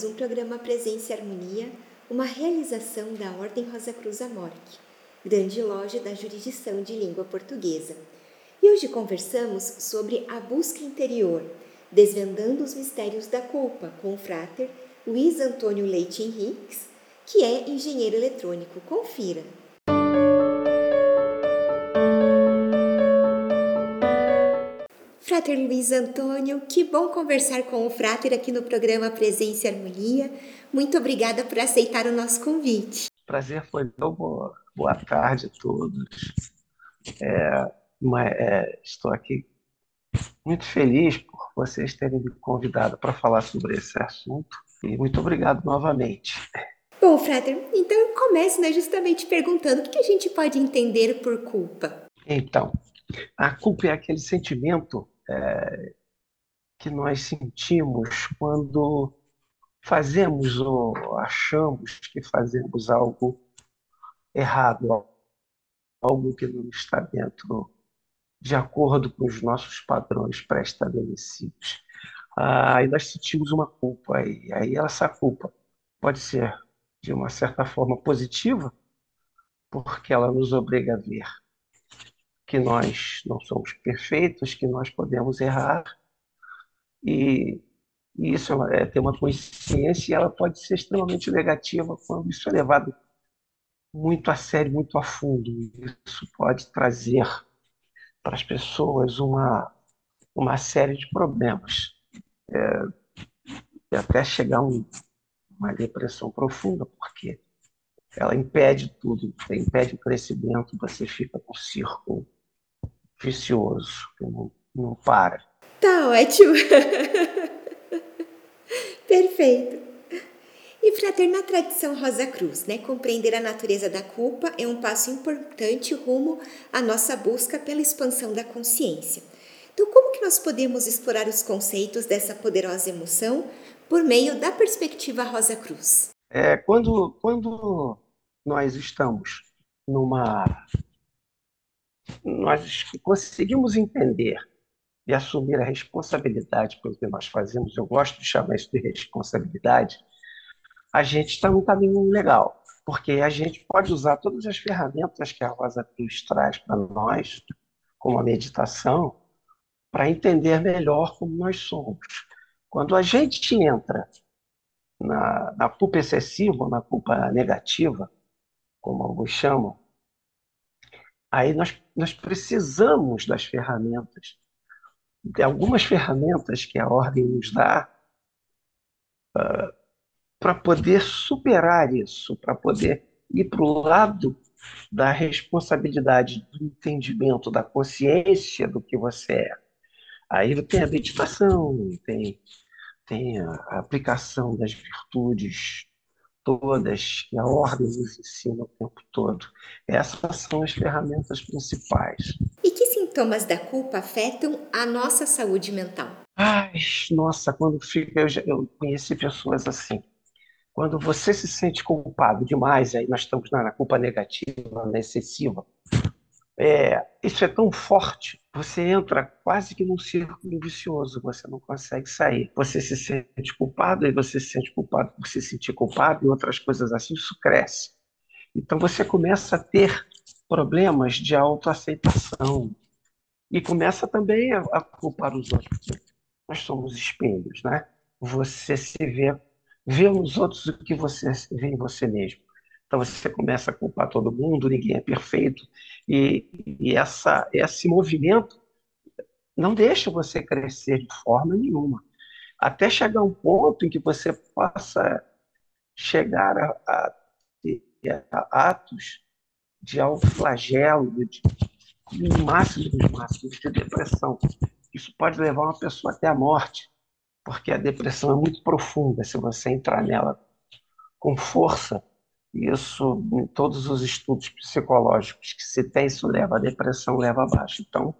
mais um programa Presença e Harmonia, uma realização da Ordem Rosa Cruz Amorque, grande loja da jurisdição de língua portuguesa. E hoje conversamos sobre a busca interior, desvendando os mistérios da culpa, com o fráter Luiz Antônio Leite Henriques, que é engenheiro eletrônico. Confira! Frater Luiz Antônio, que bom conversar com o Frater aqui no programa Presença e Harmonia. Muito obrigada por aceitar o nosso convite. Prazer foi meu. Boa, boa tarde a todos. É, uma, é, estou aqui muito feliz por vocês terem me convidado para falar sobre esse assunto e muito obrigado novamente. Bom, Frater, então comece né, justamente perguntando o que a gente pode entender por culpa. Então, a culpa é aquele sentimento é, que nós sentimos quando fazemos ou achamos que fazemos algo errado, algo que não está dentro de acordo com os nossos padrões pré-estabelecidos. Aí nós sentimos uma culpa aí. Aí essa culpa pode ser de uma certa forma positiva, porque ela nos obriga a ver que nós não somos perfeitos, que nós podemos errar. E, isso é ter uma consciência e ela pode ser extremamente negativa quando isso é levado muito a sério, muito a fundo. Isso pode trazer para as pessoas uma, uma série de problemas. É, e até chegar um, uma depressão profunda, porque ela impede tudo, impede o crescimento, você fica com um círculo vicioso, que não, não para. Tá ótimo. Perfeito. E frater, na tradição Rosa Cruz, né, compreender a natureza da culpa é um passo importante rumo à nossa busca pela expansão da consciência. Então, como que nós podemos explorar os conceitos dessa poderosa emoção por meio da perspectiva Rosa Cruz? É, quando, quando nós estamos numa nós conseguimos entender e assumir a responsabilidade pelo que nós fazemos, eu gosto de chamar isso de responsabilidade, a gente está num caminho legal, porque a gente pode usar todas as ferramentas que a Rosa Cruz traz para nós, como a meditação, para entender melhor como nós somos. Quando a gente entra na, na culpa excessiva, na culpa negativa, como alguns chamam, Aí nós, nós precisamos das ferramentas, de algumas ferramentas que a ordem nos dá uh, ah, para poder superar isso, para poder ir para o lado da responsabilidade, do entendimento, da consciência do que você é. Aí tem a meditação, tem, tem a aplicação das virtudes todas que a ordem nos ensina o tempo todo. Essas são as ferramentas principais. E que sintomas da culpa afetam a nossa saúde mental? Ai, nossa, quando fica, eu, eu conheci pessoas assim. Quando você se sente culpado demais, aí nós estamos na, na culpa negativa, na excessiva, é, isso é tão forte, você entra quase que num círculo vicioso, você não consegue sair. Você se sente culpado, e você se sente culpado por se sentir culpado, e outras coisas assim, isso cresce. Então você começa a ter problemas de autoaceitação e começa também a, a culpar os outros. Nós somos espelhos, né? Você se vê, vê nos outros o que você vê em você mesmo. Então você começa a culpar todo mundo, ninguém é perfeito, e, e essa, esse movimento não deixa você crescer de forma nenhuma. Até chegar um ponto em que você possa chegar a, a, a atos de autoflagelo, de, de máximo dos máximos de depressão. Isso pode levar uma pessoa até a morte, porque a depressão é muito profunda. Se você entrar nela com força, isso, em todos os estudos psicológicos que se tem, isso leva à depressão, leva abaixo. Então,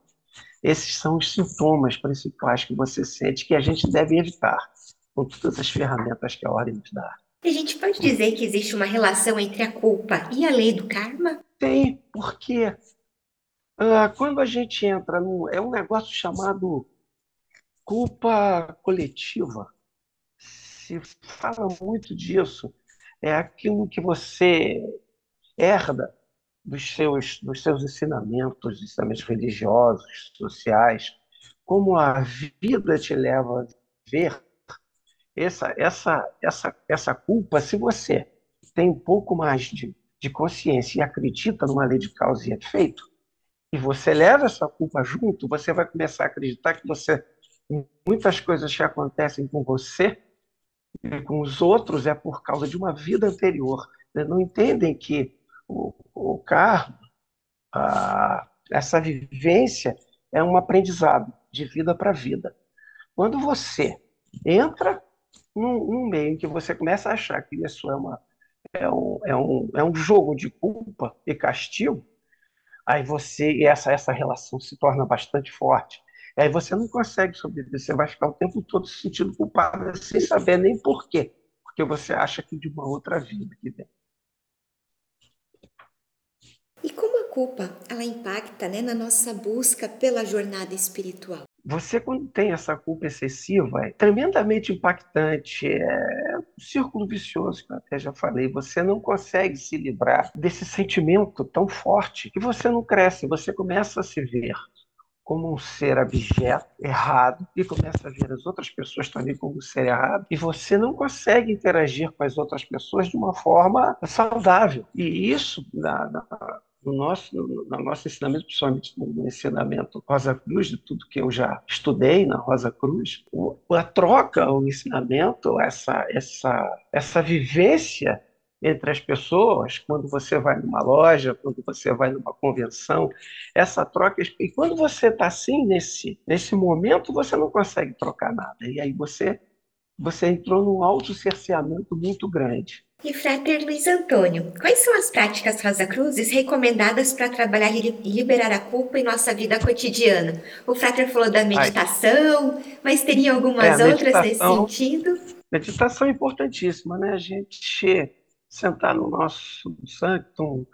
esses são os sintomas principais que você sente que a gente deve evitar com todas as ferramentas que a ordem nos dá. A gente pode dizer que existe uma relação entre a culpa e a lei do karma? Tem, porque uh, quando a gente entra num. É um negócio chamado culpa coletiva. se fala muito disso, é aquilo que você herda dos seus, dos seus ensinamentos, ensinamentos religiosos, sociais, como a vida te leva a ver essa, essa, essa, essa culpa, se você tem um pouco mais de, de consciência e acredita numa lei de causa e efeito, e você leva essa culpa junto, você vai começar a acreditar que você muitas coisas que acontecem com você com os outros é por causa de uma vida anterior. Eles não entendem que o, o karma, a, essa vivência é um aprendizado de vida para vida. Quando você entra num, num, meio em que você começa a achar que isso é, uma, é, um, é, um, é um jogo de culpa e castigo, aí você essa essa relação se torna bastante forte. Aí você não consegue sobreviver, você vai ficar o tempo todo se sentindo culpado sem saber nem por quê, porque você acha que de uma outra vida que vem. E como a culpa ela impacta né, na nossa busca pela jornada espiritual? Você, quando tem essa culpa excessiva, é tremendamente impactante. É um círculo vicioso que eu até já falei. Você não consegue se livrar desse sentimento tão forte que você não cresce. Você começa a se ver como um ser abjeto, errado, e começa a ver as outras pessoas também como um ser errado, e você não consegue interagir com as outras pessoas de uma forma saudável. E isso, na, na, no nosso, no, no, nosso ensinamento, principalmente no ensinamento Rosa Cruz, de tudo que eu já estudei na Rosa Cruz, o, a troca, o ensinamento, essa, essa, essa vivência entre as pessoas, quando você vai numa loja, quando você vai numa convenção, essa troca. E quando você está assim, nesse, nesse momento, você não consegue trocar nada. E aí você, você entrou num autocerceamento muito grande. E Frater Luiz Antônio, quais são as práticas Rosa Cruzes recomendadas para trabalhar e liberar a culpa em nossa vida cotidiana? O Frater falou da meditação, Ai. mas teria algumas é, outras nesse sentido? Meditação é importantíssima, né? A gente sentar no nosso sanctum,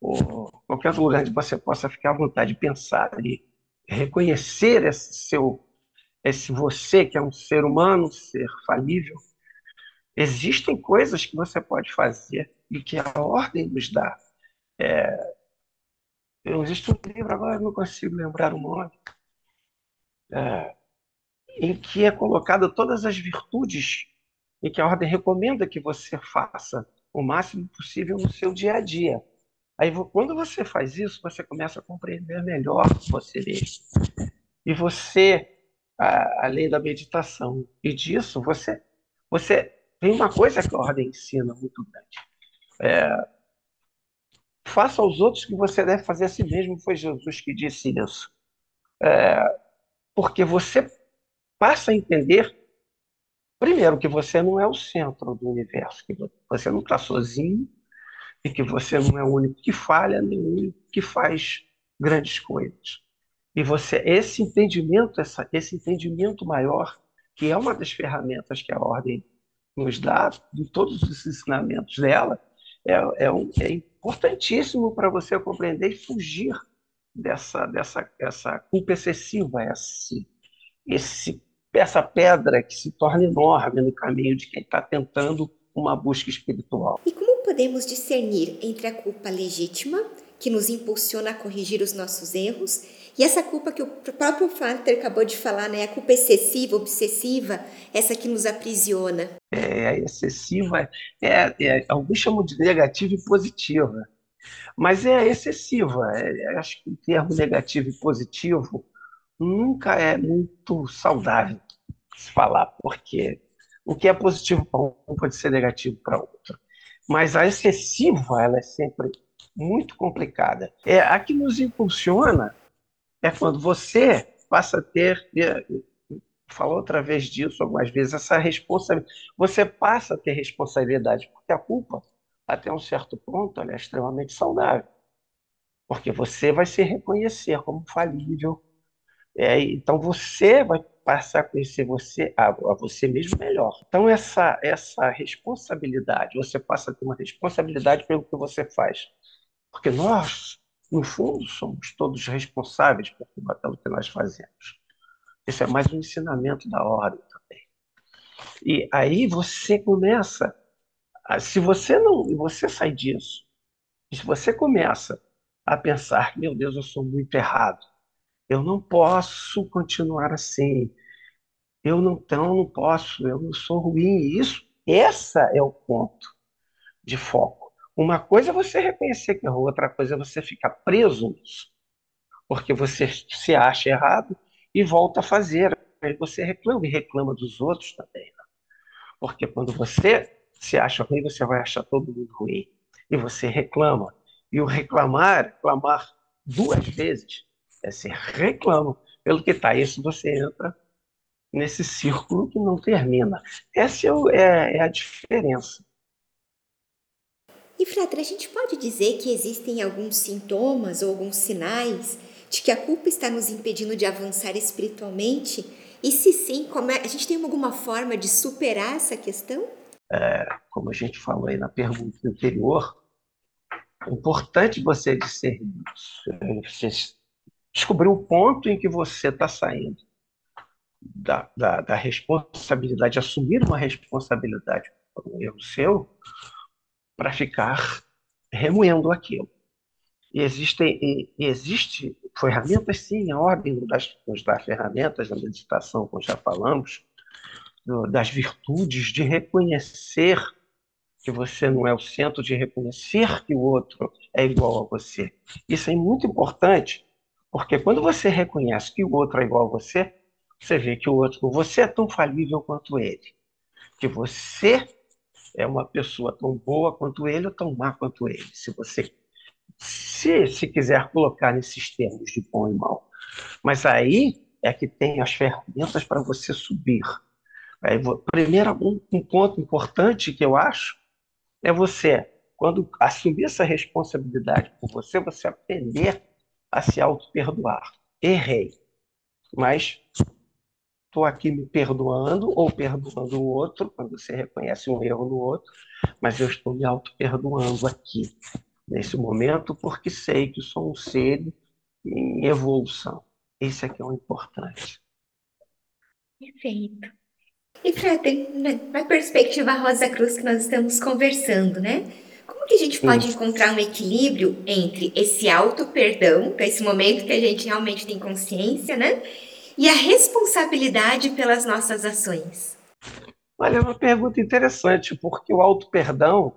ou qualquer lugar onde você possa ficar à vontade de pensar e reconhecer esse seu, esse você que é um ser humano, ser falível, existem coisas que você pode fazer e que a ordem nos dá. É, existe um livro, agora eu não consigo lembrar o nome, é, em que é colocado todas as virtudes e que a ordem recomenda que você faça o máximo possível no seu dia a dia. Aí, quando você faz isso, você começa a compreender melhor você mesmo. E você, a, além da meditação e disso, você, você tem uma coisa que a ordem ensina muito grande. É, faça aos outros que você deve fazer a si mesmo. Foi Jesus que disse isso. É, porque você passa a entender Primeiro, que você não é o centro do universo, que você não está sozinho e que você não é o único que falha, nem o único que faz grandes coisas. E você, esse entendimento, essa, esse entendimento maior, que é uma das ferramentas que a ordem nos dá, de todos os ensinamentos dela, é, é, um, é importantíssimo para você compreender e fugir dessa, dessa essa culpa excessiva, esse, esse essa pedra que se torna enorme no caminho de quem está tentando uma busca espiritual. E como podemos discernir entre a culpa legítima, que nos impulsiona a corrigir os nossos erros, e essa culpa que o próprio Frater acabou de falar, né? A culpa excessiva, obsessiva, essa que nos aprisiona. É, excessiva, é, é, alguns chamam de negativa e positiva, mas é excessiva. É, acho que o termo negativo e positivo nunca é muito saudável se falar, porque o que é positivo para um pode ser negativo para outro. Mas a excessiva, ela é sempre muito complicada. É, a que nos impulsiona é quando você passa a ter, falou outra vez disso algumas vezes, essa responsabilidade. Você passa a ter responsabilidade, porque a culpa, até um certo ponto, é extremamente saudável. Porque você vai se reconhecer como falível, é, então você vai passar a conhecer você, a, a, você mesmo melhor. Então essa essa responsabilidade, você passa a ter uma responsabilidade pelo que você faz, porque nós no fundo somos todos responsáveis pelo que nós fazemos. Isso é mais um ensinamento da ordem também. E aí você começa, se você não, você sai disso, se você começa a pensar, meu Deus, eu sou muito errado, eu não posso continuar assim, eu não, então, não posso, eu não sou ruim, isso, essa é o ponto de foco. Uma coisa é você reconhecer que errou, outra coisa é você ficar preso nisso, porque você se acha errado e volta a fazer, aí você reclama e reclama dos outros também. Né? Porque quando você se acha ruim, você vai achar todo mundo ruim. E você reclama. E o reclamar, reclamar duas vezes, é ser reclama pelo que está. Isso você entra nesse círculo que não termina. Essa é, é, é a diferença. E, Frater, a gente pode dizer que existem alguns sintomas ou alguns sinais de que a culpa está nos impedindo de avançar espiritualmente? E se sim, como é, a gente tem alguma forma de superar essa questão? É, como a gente falou aí na pergunta anterior, é importante você discernir isso. Descobrir o ponto em que você está saindo da, da, da, responsabilidade, assumir uma responsabilidade por um erro seu, para ficar remoendo aquilo. E existem, e, e existe ferramentas, sim, a ordem das, dá ferramentas da meditação, como já falamos, do, das virtudes de reconhecer que você não é o centro, de reconhecer que o outro é igual a você. Isso é muito importante, porque quando você reconhece que o outro é igual a você, você vê que o outro, você é tão falível quanto ele, que você é uma pessoa tão boa quanto ele ou tão má quanto ele. Se você se, se quiser colocar nesses termos de bom e mal. Mas aí é que tem as ferramentas para você subir. Aí, primeiro, um, um ponto importante que eu acho é você, quando assumir essa responsabilidade por você, você aprender a se auto-perdoar. Errei, mas estou aqui me perdoando ou perdoando o outro, quando você reconhece um erro no outro, mas eu estou me auto-perdoando aqui nesse momento, porque sei que sou um ser em evolução. Esse aqui é o importante. Perfeito. E, Fred, na perspectiva Rosa Cruz que nós estamos conversando, né? Como que a gente pode Sim. encontrar um equilíbrio entre esse auto-perdão, que é esse momento que a gente realmente tem consciência, né? E a responsabilidade pelas nossas ações? Olha, é uma pergunta interessante, porque o auto-perdão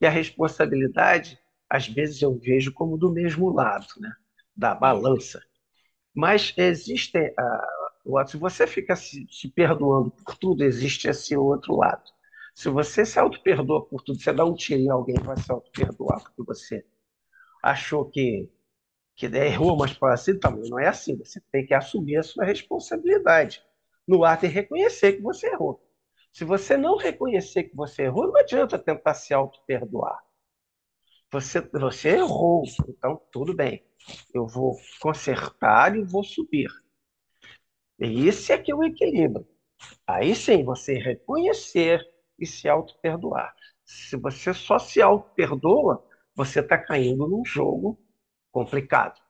e a responsabilidade às vezes eu vejo como do mesmo lado, né? da balança. Mas existe, uh, se você fica se, se, perdoando por tudo, existe esse outro lado. Se você se auto-perdoa por tudo, você dá um tiro em alguém vai se auto-perdoar porque você achou que, que errou, mas para assim também não é assim. Você tem que assumir a sua responsabilidade no ato e reconhecer que você errou. Se você não reconhecer que você errou, não adianta tentar se auto-perdoar. Você, você errou, então tudo bem. Eu vou consertar e vou subir. E esse é que é o equilíbrio. Aí sim, você reconhecer e se auto-perdoar. Se você só se auto-perdoa, você está caindo num jogo complicado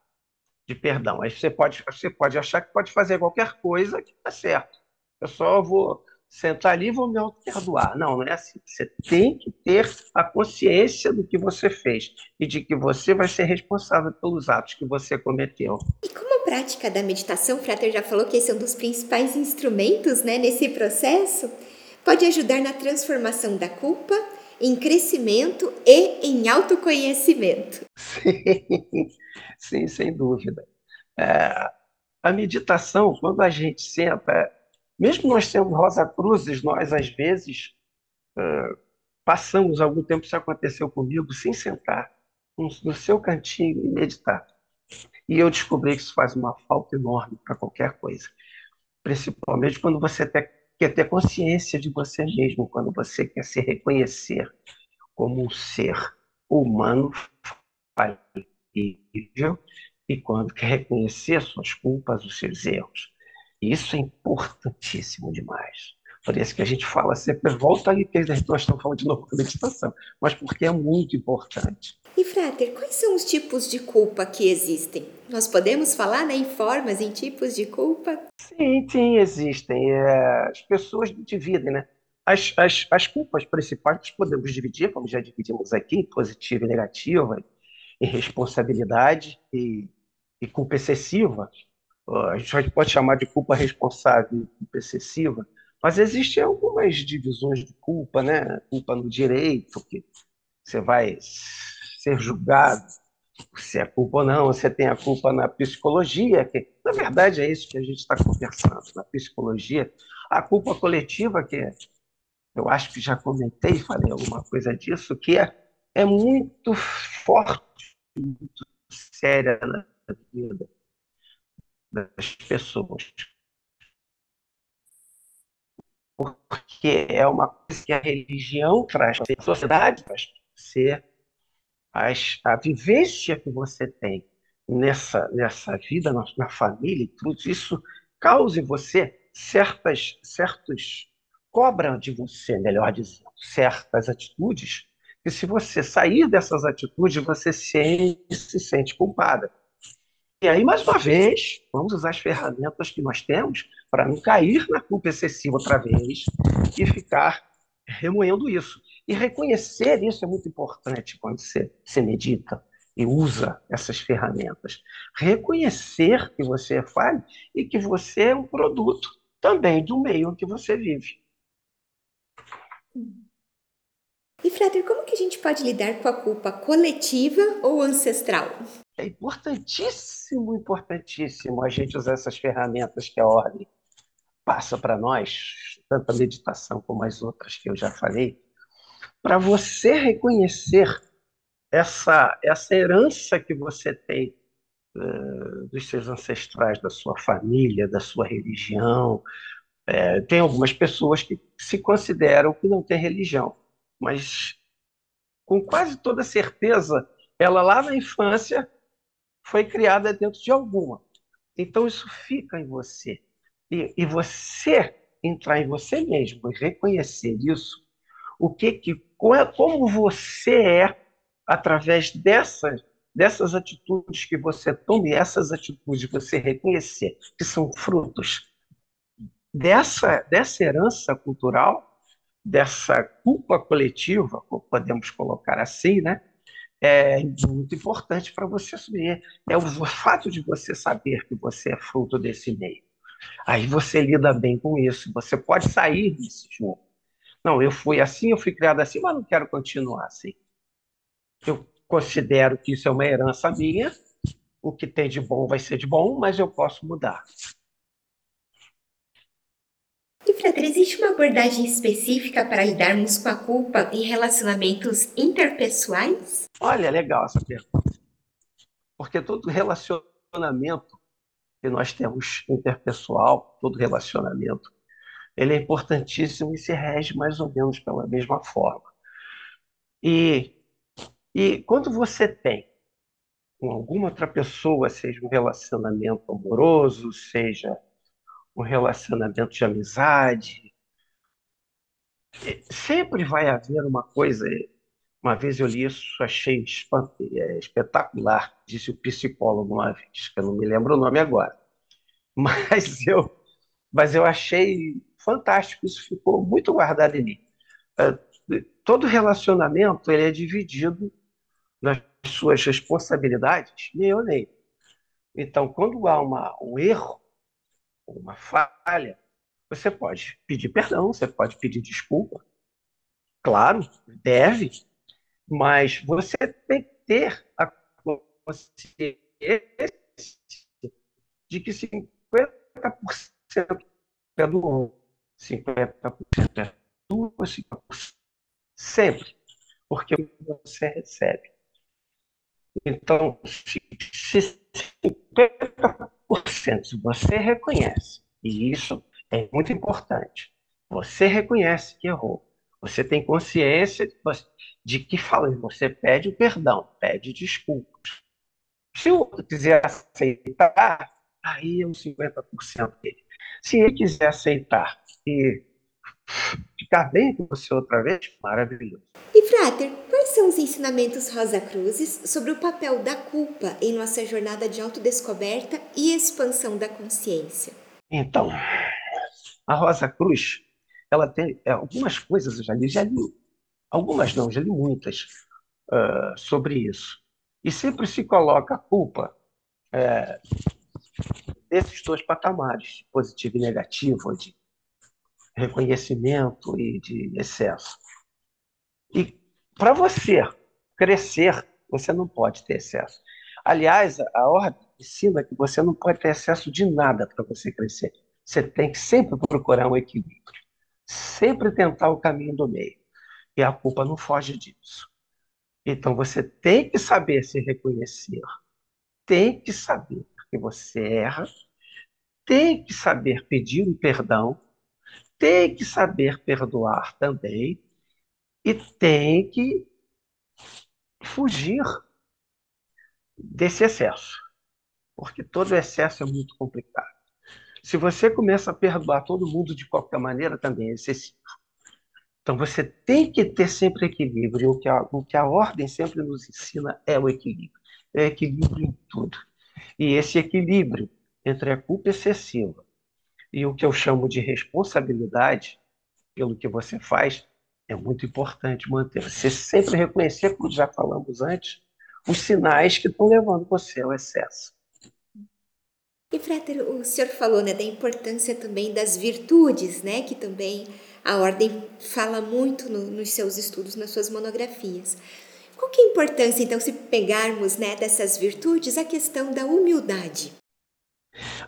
de perdão. Aí você pode, você pode achar que pode fazer qualquer coisa que está certo. Eu só vou sentar ali e vou me auto-perdoar. Não, não é assim. Você tem que ter a consciência do que você fez e de que você vai ser responsável pelos atos que você cometeu. E como a prática da meditação, o Frater já falou que esse é um dos principais instrumentos né, nesse processo, pode ajudar na transformação da culpa em crescimento e em autoconhecimento. Sim, sim sem dúvida. É, a meditação, quando a gente senta, mesmo nós sendo Rosa Cruzes, nós às vezes uh, passamos algum tempo, isso aconteceu comigo, sem sentar no seu cantinho e meditar. E eu descobri que isso faz uma falta enorme para qualquer coisa. Principalmente quando você quer ter consciência de você mesmo, quando você quer se reconhecer como um ser humano falível e quando quer reconhecer suas culpas, os seus erros. Isso é importantíssimo demais. Por isso que a gente fala sempre, volta ali, que nós estamos falando de novo da meditação, mas porque é muito importante. E, Frater, quais são os tipos de culpa que existem? Nós podemos falar né, em formas, em tipos de culpa? Sim, sim, existem. É, as pessoas dividem, né? as, as, as culpas principais nós podemos dividir, como já dividimos aqui, em positiva e negativa, em responsabilidade e, e culpa excessiva. A gente pode chamar de culpa responsável e culpa excessiva, mas existem algumas divisões de culpa, né? Culpa no direito, que você vai ser julgado se é culpa ou não, você tem a culpa na psicologia, que na verdade é isso que a gente está conversando, na psicologia, a culpa coletiva, que é eu acho que já comentei, falei alguma coisa disso, que é, é muito forte, muito séria na vida das pessoas. Porque é uma coisa que a religião traz a sociedade, para ser as, a vivência que você tem nessa, nessa vida, na, na família e tudo, isso causa em você certas, certos cobra de você, melhor dizendo, certas atitudes, que se você sair dessas atitudes, você se, se sente culpada. E aí, mais uma vez, vamos usar as ferramentas que nós temos para não cair na culpa excessiva outra vez e ficar remoendo isso. E reconhecer isso é muito importante quando você, você medita e usa essas ferramentas. Reconhecer que você é falho e que você é um produto também do meio em que você vive. E, Frater, como que a gente pode lidar com a culpa coletiva ou ancestral? É importantíssimo, importantíssimo a gente usar essas ferramentas que a ordem passa para nós, tanto a meditação como as outras que eu já falei, para você reconhecer essa, essa herança que você tem uh, dos seus ancestrais, da sua família, da sua religião, é, tem algumas pessoas que se consideram que não têm religião, mas com quase toda certeza, ela lá na infância foi criada dentro de alguma. Então isso fica em você. E, e você entrar em você mesmo e reconhecer isso, o que que como você é através dessas dessas atitudes que você toma e essas atitudes você reconhecer que são frutos dessa, dessa herança cultural, dessa culpa coletiva, podemos colocar assim, né? É muito importante para você assumir. É o fato de você saber que você é fruto desse meio. Aí você lida bem com isso. Você pode sair desse jogo. Não, eu fui assim, eu fui criado assim, mas não quero continuar assim. Eu considero que isso é uma herança minha. O que tem de bom vai ser de bom, mas eu posso mudar. E, Frater, existe uma abordagem específica para lidarmos com a culpa em relacionamentos interpessoais? Olha, legal essa pergunta. Porque todo relacionamento que nós temos interpessoal, todo relacionamento, ele é importantíssimo e se rege mais ou menos pela mesma forma. E, e quando você tem com alguma outra pessoa, seja um relacionamento amoroso, seja um relacionamento de amizade. Sempre vai haver uma coisa. Uma vez eu li isso, achei é, espetacular, disse o psicólogo uma vez, que eu não me lembro o nome agora. Mas eu, mas eu achei fantástico, isso ficou muito guardado em mim. É, todo relacionamento ele é dividido nas suas responsabilidades, meu nem. Então, quando há uma, um erro, uma falha, você pode pedir perdão, você pode pedir desculpa. Claro, deve, mas você tem que ter a consciência de que 50% é do 50% é tua, 50% sempre, porque você recebe. Então, se, se 50% se você reconhece, e isso é muito importante, você reconhece que errou, você tem consciência de que fala, você pede perdão, pede desculpas. Se o outro quiser aceitar, aí é uns 50% dele. Se ele quiser aceitar e ficar bem com você outra vez, maravilhoso. E, Frater, quais são os ensinamentos Rosa Cruzes sobre o papel da culpa em nossa jornada de autodescoberta e expansão da consciência? Então, a Rosa Cruz, ela tem é, algumas coisas, eu já li, já li, algumas não, já li muitas uh, sobre isso. E sempre se coloca a culpa é, desses dois patamares, positivo e negativo, de reconhecimento e de excesso. E para você crescer, você não pode ter excesso. Aliás, a ordem ensina que você não pode ter excesso de nada para você crescer. Você tem que sempre procurar um equilíbrio, sempre tentar o caminho do meio. E a culpa não foge disso. Então você tem que saber se reconhecer, tem que saber que você erra, tem que saber pedir um perdão, tem que saber perdoar também, e tem que fugir desse excesso, porque todo excesso é muito complicado. Se você começa a perdoar todo mundo de qualquer maneira, também é excessivo. Então você tem que ter sempre equilíbrio. O que a, o que a ordem sempre nos ensina é o equilíbrio. É equilíbrio em tudo. E esse equilíbrio entre a culpa excessiva e o que eu chamo de responsabilidade pelo que você faz é muito importante manter. Você sempre reconhecer, como já falamos antes, os sinais que estão levando você ao excesso. E, Frater, o senhor falou né, da importância também das virtudes, né, que também a ordem fala muito no, nos seus estudos, nas suas monografias. Qual que é a importância, então, se pegarmos né, dessas virtudes, a questão da humildade?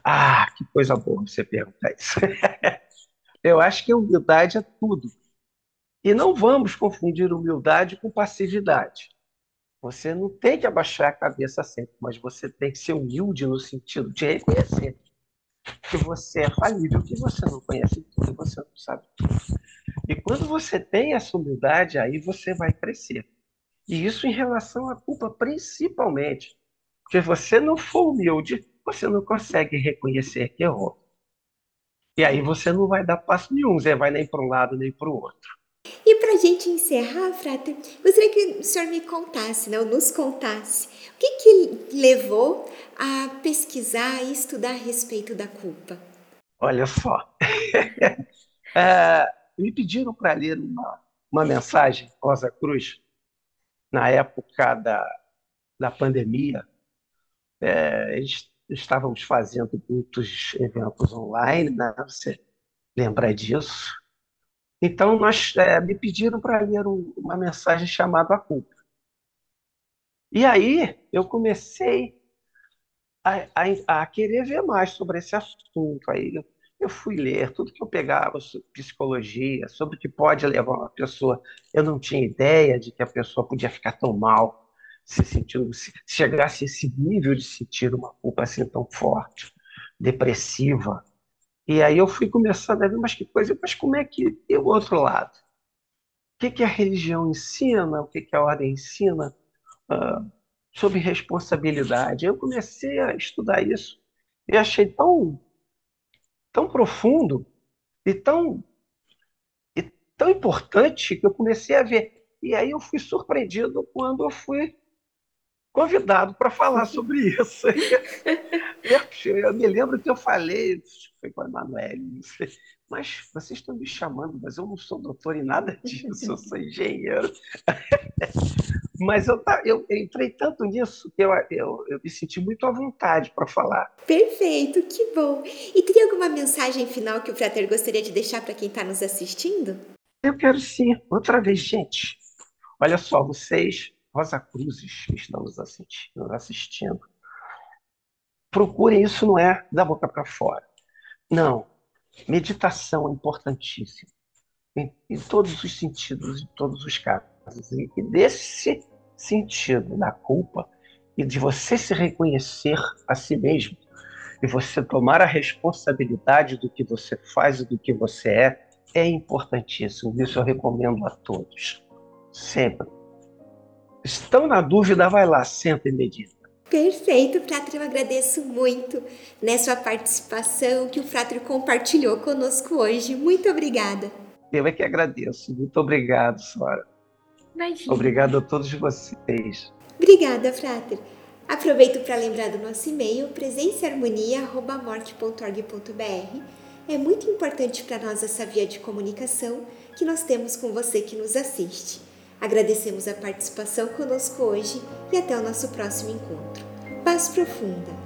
Ah, que coisa boa você perguntar isso. Eu acho que humildade é tudo. E não vamos confundir humildade com passividade. Você não tem que abaixar a cabeça sempre, mas você tem que ser humilde no sentido de reconhecer que você é falível, que você não conhece tudo, que você não sabe tudo. E quando você tem essa humildade, aí você vai crescer. E isso em relação à culpa, principalmente. Porque você não for humilde, você não consegue reconhecer que errou. E aí você não vai dar passo nenhum, você vai nem para um lado nem para o outro. E para a gente encerrar, Frater, gostaria que o senhor me contasse, não, nos contasse, o que, que levou a pesquisar e estudar a respeito da culpa? Olha só, é, me pediram para ler uma, uma mensagem, Rosa Cruz, na época da, da pandemia. É, estávamos fazendo muitos eventos online, né? você lembra disso? Então, nós é, me pediram para ler um, uma mensagem chamada A Culpa. E aí, eu comecei a, a, a, querer ver mais sobre esse assunto. Aí, eu, eu fui ler tudo que eu pegava sobre psicologia, sobre o que pode levar uma pessoa. Eu não tinha ideia de que a pessoa podia ficar tão mal, se sentindo, se chegasse a esse nível de sentir uma culpa assim tão forte, depressiva. E aí eu fui começando a ver, mas que coisa, mas como é que e o outro lado? O que, que a religião ensina, o que, que a ordem ensina uh, sobre responsabilidade? Eu comecei a estudar isso e achei tão, tão profundo e tão, e tão importante que eu comecei a ver. E aí eu fui surpreendido quando eu fui convidado para falar sobre isso. eu me lembro que eu falei, foi com a Emanuele, mas vocês estão me chamando, mas eu não sou doutor em nada disso, eu sou engenheiro. mas eu, eu, entrei tanto nisso que eu, eu, eu me senti muito à vontade para falar. Perfeito, que bom. E teria alguma mensagem final que o Frater gostaria de deixar para quem está nos assistindo? Eu quero sim. Outra vez, gente. Olha só, vocês Rosa Cruzes que estão nos assistindo, assistindo. Procurem isso, não é da boca para fora. Não. Meditação é importantíssima. Em, em, todos os sentidos, em todos os casos. E, e desse sentido da culpa e de você se reconhecer a si mesmo e você tomar a responsabilidade do que você faz e do que você é, é importantíssimo. Isso eu recomendo a todos. Sempre estão na dúvida, vai lá, senta e medita. Perfeito, Frater, eu agradeço muito nessa né, participação que o Frater compartilhou conosco hoje. Muito obrigada. Eu é que agradeço. Muito obrigado, Sora. Imagina. Obrigado a todos vocês. Obrigada, Frater. Aproveito para lembrar do nosso e-mail presenceharmonia.morte.org.br É muito importante para nós essa via de comunicação que nós temos com você que nos assiste. Agradecemos a participação conosco hoje e até o nosso próximo encontro. Paz profunda!